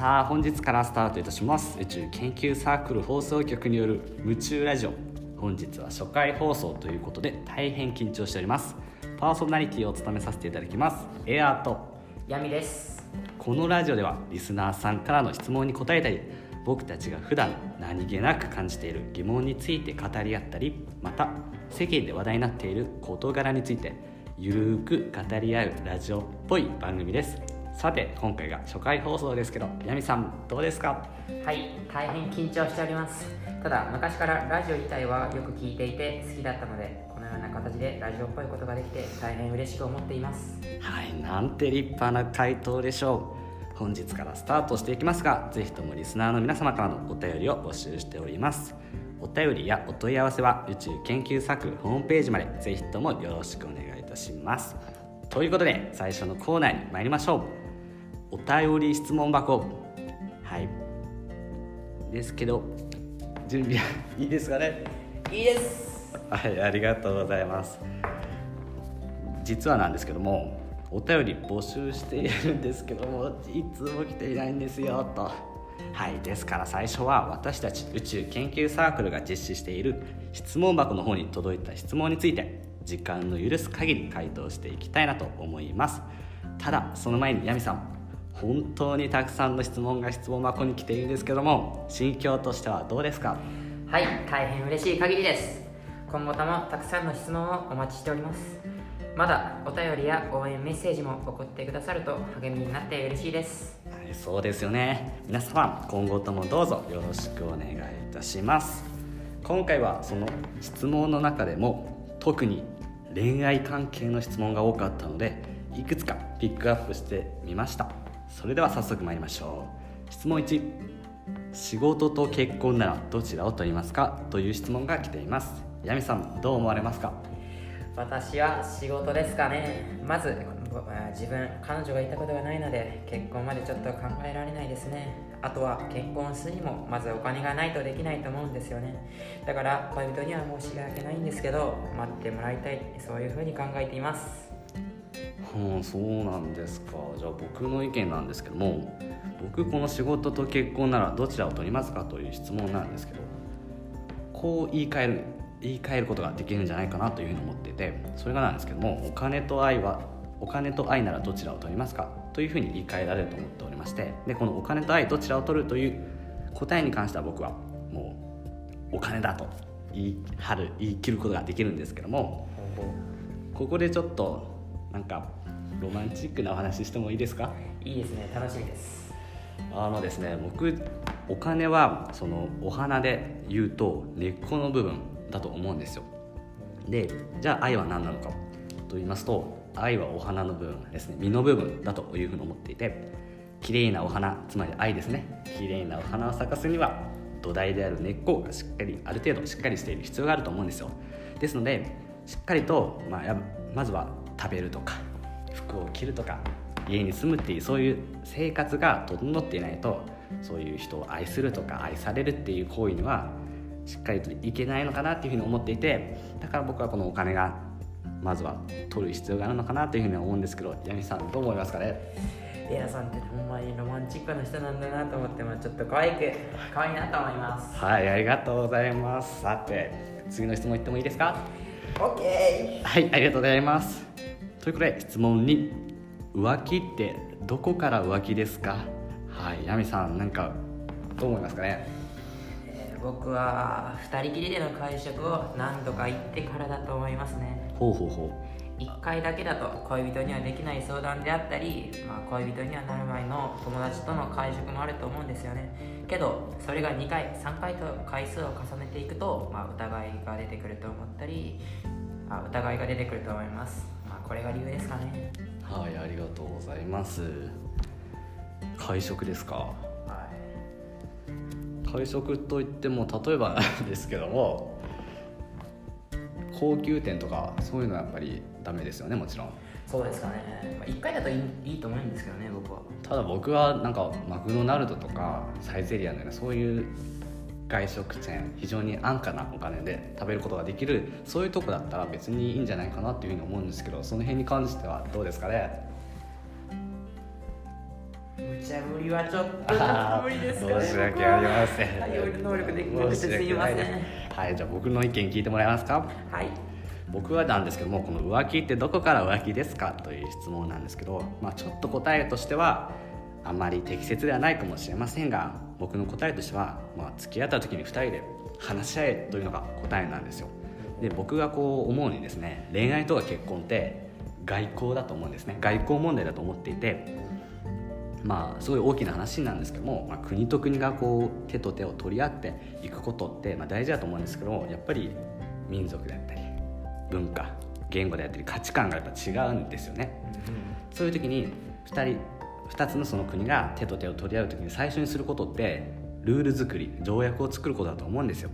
さあ本日からスタートいたします。宇宙研究サークル放送局による夢中ラジオ。本日は初回放送ということで大変緊張しております。パーソナリティを務めさせていただきます。エアーと。闇です。このラジオではリスナーさんからの質問に答えたり僕たちが普段何気なく感じている疑問について語り合ったりまた世間で話題になっている事柄についてゆるーく語り合うラジオっぽい番組ですさて今回が初回放送ですけどヤミさんどうですか？はい大変緊張しております。ただ昔からラジオ自体はよく聞いていて好きだったのでこのような形でラジオっぽいことができて大変嬉しく思っています。はいなんて立派な回答でしょう。本日からスタートしていきますがぜひともリスナーの皆様からのお便りを募集しております。お便りやお問い合わせは宇宙研究サークルホームページまでぜひともよろしくお願いいたします。ということで最初のコーナーに参りましょうお便り質問箱。はい。ですけど準備は いいですかね？いいです。はいありがとうございます。実はなんですけどもお便り募集しているんですけどもいつも来ていないんですよと。はいですから最初は私たち宇宙研究サークルが実施している質問箱の方に届いた質問について時間の許す限り回答していきたいなと思います。ただその前にヤミさん本当にたくさんの質問が質問箱に来ているんですけども心境としてはどうですか？はい大変嬉しい限りです。今後ともたくさんの質問をお待ちしております。まだお便りや応援メッセージも送ってくださると励みになって嬉しいです。はい、そうですよね。皆様今後ともどうぞよろしくお願いいたします。今回はその質問の中でも特に恋愛関係の質問が多かったのでいくつかピックアップしてみましたそれでは早速参りましょう。質問1仕事と結婚ならどちらを取りますかという質問が来ています。ヤミさんどう思われますか？私は仕事ですかね。まず自分彼女がいたことがないので結婚までちょっと考えられないですね。あとは結婚するにもまずお金がないとできないと思うんですよね。だから恋人には申し訳ないんですけど待ってもらいたいそういうふうに考えています。うん、そうなんですか。じゃあ僕の意見なんですけども僕この仕事と結婚ならどちらを取りますかという質問なんですけどこう言い換える言い換えることができるんじゃないかなというふうに思っていてそれがなんですけどもお金と愛はお金と愛ならどちらを取りますかというふうに言い換えられると思っておりましてでこのお金と愛どちらを取るという答えに関しては僕はもうお金だと言い張る言い切ることができるんですけどもここでちょっとなんかロマンチックなお話してもいいですか？いいですね。楽しみです。あのですね僕お金はそのお花で言うと根っこの部分だと思うんですよ。でじゃあ愛は何なのかと言いますと愛はお花の部分ですね。実の部分だというふうに思っていて綺麗なお花つまり愛ですね。綺麗なお花を咲かすには土台である根っこがしっかりある程度しっかりしている必要があると思うんですよ。ですのでしっかりと、まあ、やまずは食べるとか服を着るとか家に住むっていうそういう生活が整っていないとそういう人を愛するとか愛されるっていう行為にはしっかりといけないのかなっていうふうに思っていてだから僕はこのお金がまずは取る必要があるのかなというふうに思うんですけどヤミさんどう思いますかね？エアさんってほんまにロマンチックな人なんだなと思ってまあちょっと可愛く可愛いなと思います。はいありがとうございます。さて次の質問いってもいいですか？OK はいありがとうございますということで質問に浮気ってどこから浮気ですか？はいヤミさんなんかどう思いますかね？えー僕は2人きりでの会食を何度か行ってからだと思いますね。ほうほうほ1回だけだと恋人にはできない相談であったり、まあ、恋人にはなる前の友達との会食もあると思うんですよね。けどそれが2回3回と回数を重ねていくと、まあ、疑いが出てくると思ったりあ疑いが出てくると思います、まあ、これが理由ですかね。うはいありがとうございます。会食ですか？はい。会食といっても例えば ですけども高級店とかそういうのはやっぱりダメですよねもちろん。そうですかね、まあ、1回だといいいいと思うんですけどね僕は。ただ僕はなんかマクドナルドとかサイゼリアのようなそういう外食チェーン非常に安価なお金で食べることができるそういうとこだったら別にいいんじゃないかなっていうふうに思うんですけどその辺に関してはどうですかね？無無茶ぶりはちょっと無理ですかね申し訳ありません。能力できなくてすみません。はいじゃあ僕の意見聞いてもらえますか？はい。僕はなんですけどもこの浮気ってどこから浮気ですか？という質問なんですけど、まあ、ちょっと答えとしてはあまり適切ではないかもしれませんが僕の答えとしては、まあ、付き合った時に2人で話し合えというのが答えなんですよ。で僕がこう思うにですね恋愛とか結婚って外交だと思うんですね。外交問題だと思っていてまあすごい大きな話なんですけども、まあ、国と国がこう手と手を取り合っていくことってまあ大事だと思うんですけどやっぱり民族であったり文化言語であったり価値観がやっぱ違うんですよね、そういう時に2人2つのその国が手と手を取り合う時に最初にすることってルール作り条約を作ることだと思うんですよ。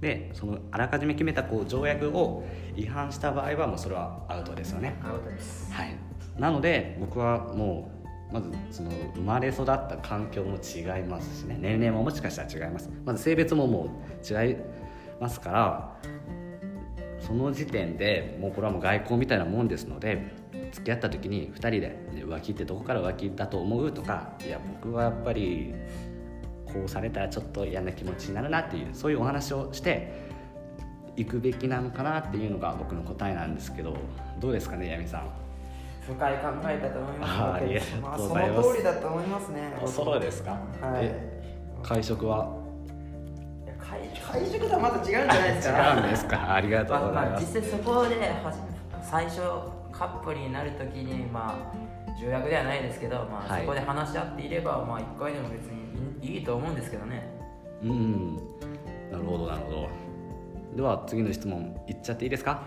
でそのあらかじめ決めたこう条約を違反した場合はもうそれはアウトですよね。アウトです。はい。なので僕はもうまずその生まれ育った環境も違いますしね。年齢ももしかしたら違います。まず性別ももう違いますからその時点でもうこれはもう外交みたいなもんですので付き合った時に2人で浮気ってどこから浮気だと思うとかいや僕はやっぱりこうされたらちょっと嫌な気持ちになるなっていうそういうお話をしていくべきなのかなっていうのが僕の答えなんですけどどうですかね闇さん。深い考えだと思います。あありがまあとうそございます。の通りだと思いますね。そうですか、はい。え会食は？会会食とはまた違うんじゃないですか。違うんですか。ありがとうございまあまあ、実際そこで最初カップルになるときにまあ重役ではないですけど、まあはい。そこで話し合っていればまあ一回でも別にいいいいと思うんですけどね。うんなるほどなるほど。では次の質問いっちゃっていいですか？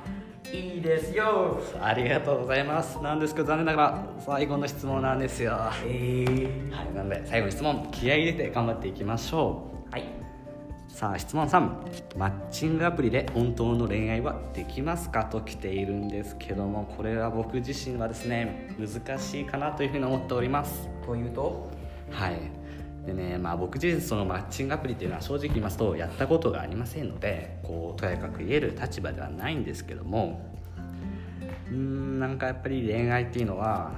いいですよ。ありがとうございます。なんですけど残念ながら最後の質問なんですよ。はええいなので最後の質問気合い入れて頑張っていきましょう。はいさあ質問3マッチングアプリで本当の恋愛はできますかと来ているんですけどもこれは僕自身はですね難しいかなというふうに思っております。というと？はい。でねまあ僕自身そのマッチングアプリっていうのは正直言いますとやったことがありませんのでこうとやかく言える立場ではないんですけどもうーんなんかやっぱり恋愛っていうのは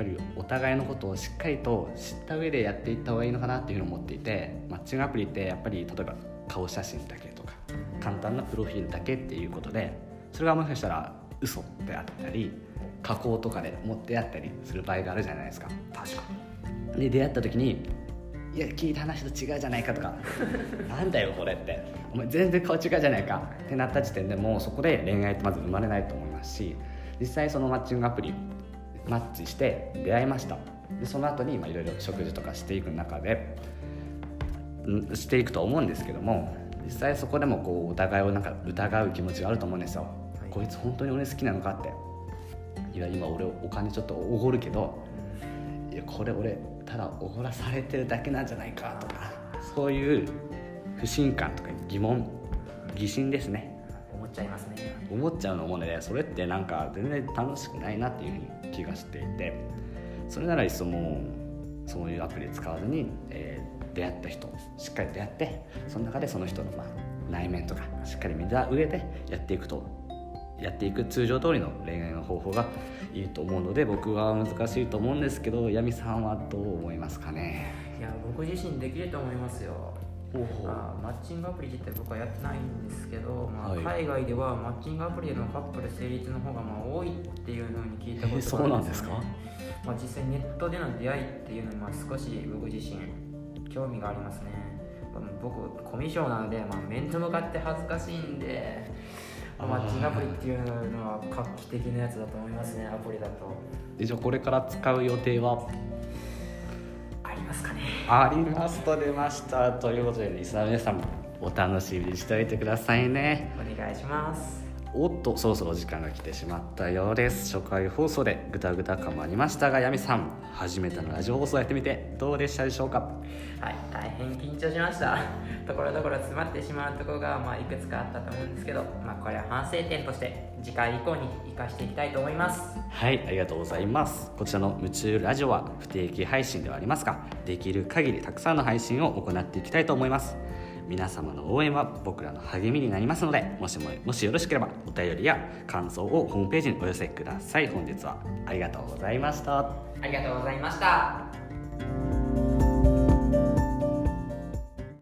ぱりお互いのことをしっかりと知った上でやっていった方がいいのかなっていうふうに思っていてマッチングアプリってやっぱり例えば顔写真だけとか簡単なプロフィールだけっていうことでそれがもしかしたら嘘であったり加工とかで持ってあったりする場合があるじゃないですか。確かで出会った時に「いや聞いた話と違うじゃないか」とか「なんだよこれ」って「お前全然顔違うじゃないか」ってなった時点でもうそこで恋愛ってまず生まれないと思いますし実際そのマッチングアプリマッチして出会いました。でその後にまあいろいろ食事とかしていく中でんしていくと思うんですけども実際そこでもこうお互いをなんか疑う気持ちがあると思うんですよ、い。こいつ本当に俺好きなのかって。いや今俺お金ちょっとおごるけどいやこれ俺ただおごらされてるだけなんじゃないかとかそういう不信感とか疑問疑心ですね。思っちゃいますね思っちゃうのもねそれってなんか全然楽しくないなっていうう気がしていて。それならいっそもうそういうアプリ使わずに、えー出会った人しっかり出会ってその中でその人の、まあ、内面とかしっかり見た上でやっていくとやっていく通常通りの恋愛の方法がいいと思うので僕は難しいと思うんですけどヤミさんはどう思いますかね？いや僕自身できると思いますよ。まあ、マッチングアプリ自体僕はやってないんですけど、まあはい海外ではマッチングアプリでのカップル成立の方がまあ多いっていうふうに聞いたことがあるんですよ、ね。えそうなんですか？まあ、実際ネットでの出会いっていうのはまあ少し僕自身興味がありますね。まあ僕コミュ障なので、まあ、面と向かって恥ずかしいんで、まあマッチングアプリっていうのは画期的なやつだと思いますねアプリだと。えじゃあこれから使う予定は？ますかね。ありますと出ました。ということでリスナーの皆さんお楽しみにしておいてくださいね。お願いしますおっとそろそろ時間が来てしまったようです初回放送でグダグダ感もありましたがヤミさん初めてのラジオ放送やってみてどうでしたでしょうか？はい、大変緊張しました。ところどころ詰まってしまうところが、まあ、いくつかあったと思うんですけど、まあ、これは反省点として次回以降に生かしていきたいと思います。はいありがとうございますこちらの夢中ラジオは不定期配信ではありますができる限りたくさんの配信を行っていきたいと思います皆様の応援は僕らの励みになりますのでもしももしよろしければお便りや感想をホームページにお寄せください本日はありがとうございましたありがとうございました。